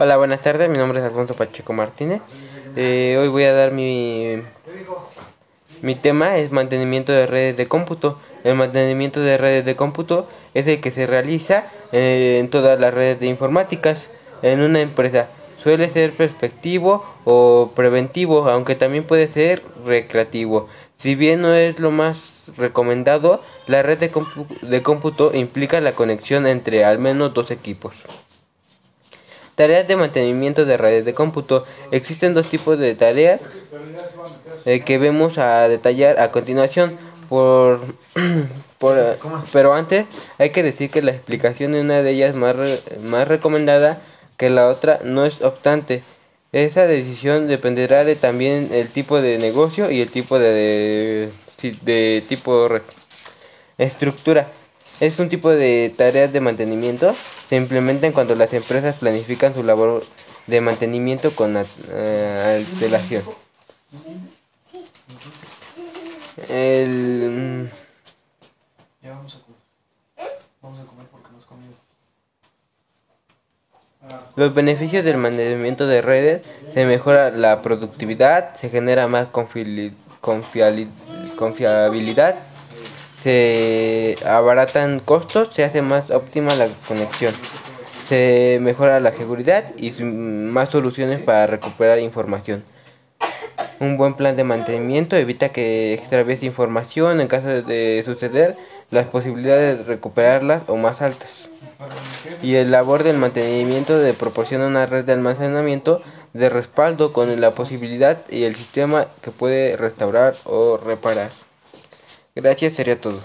Hola, buenas tardes. Mi nombre es Alfonso Pacheco Martínez. Eh, hoy voy a dar mi, mi tema es mantenimiento de redes de cómputo. El mantenimiento de redes de cómputo es el que se realiza eh, en todas las redes de informáticas en una empresa. Suele ser perspectivo o preventivo, aunque también puede ser recreativo. Si bien no es lo más recomendado, la red de, de cómputo implica la conexión entre al menos dos equipos. Tareas de mantenimiento de redes de cómputo. Existen dos tipos de tareas eh, que vemos a detallar a continuación. Por, pero antes hay que decir que la explicación de una de ellas más, más recomendada que la otra no es obstante. Esa decisión dependerá de también el tipo de negocio y el tipo de, de, de tipo estructura. Es un tipo de tareas de mantenimiento. Se implementan cuando las empresas planifican su labor de mantenimiento con uh, antelación. El, ya vamos a comer. Vamos a comer porque nos comido. Los beneficios del mantenimiento de redes se mejora la productividad, se genera más confiabilidad se abaratan costos, se hace más óptima la conexión, se mejora la seguridad y más soluciones para recuperar información. Un buen plan de mantenimiento evita que extravíes información en caso de suceder, las posibilidades de recuperarlas o más altas. Y el labor del mantenimiento de proporciona una red de almacenamiento de respaldo con la posibilidad y el sistema que puede restaurar o reparar. Gracias, sería todo.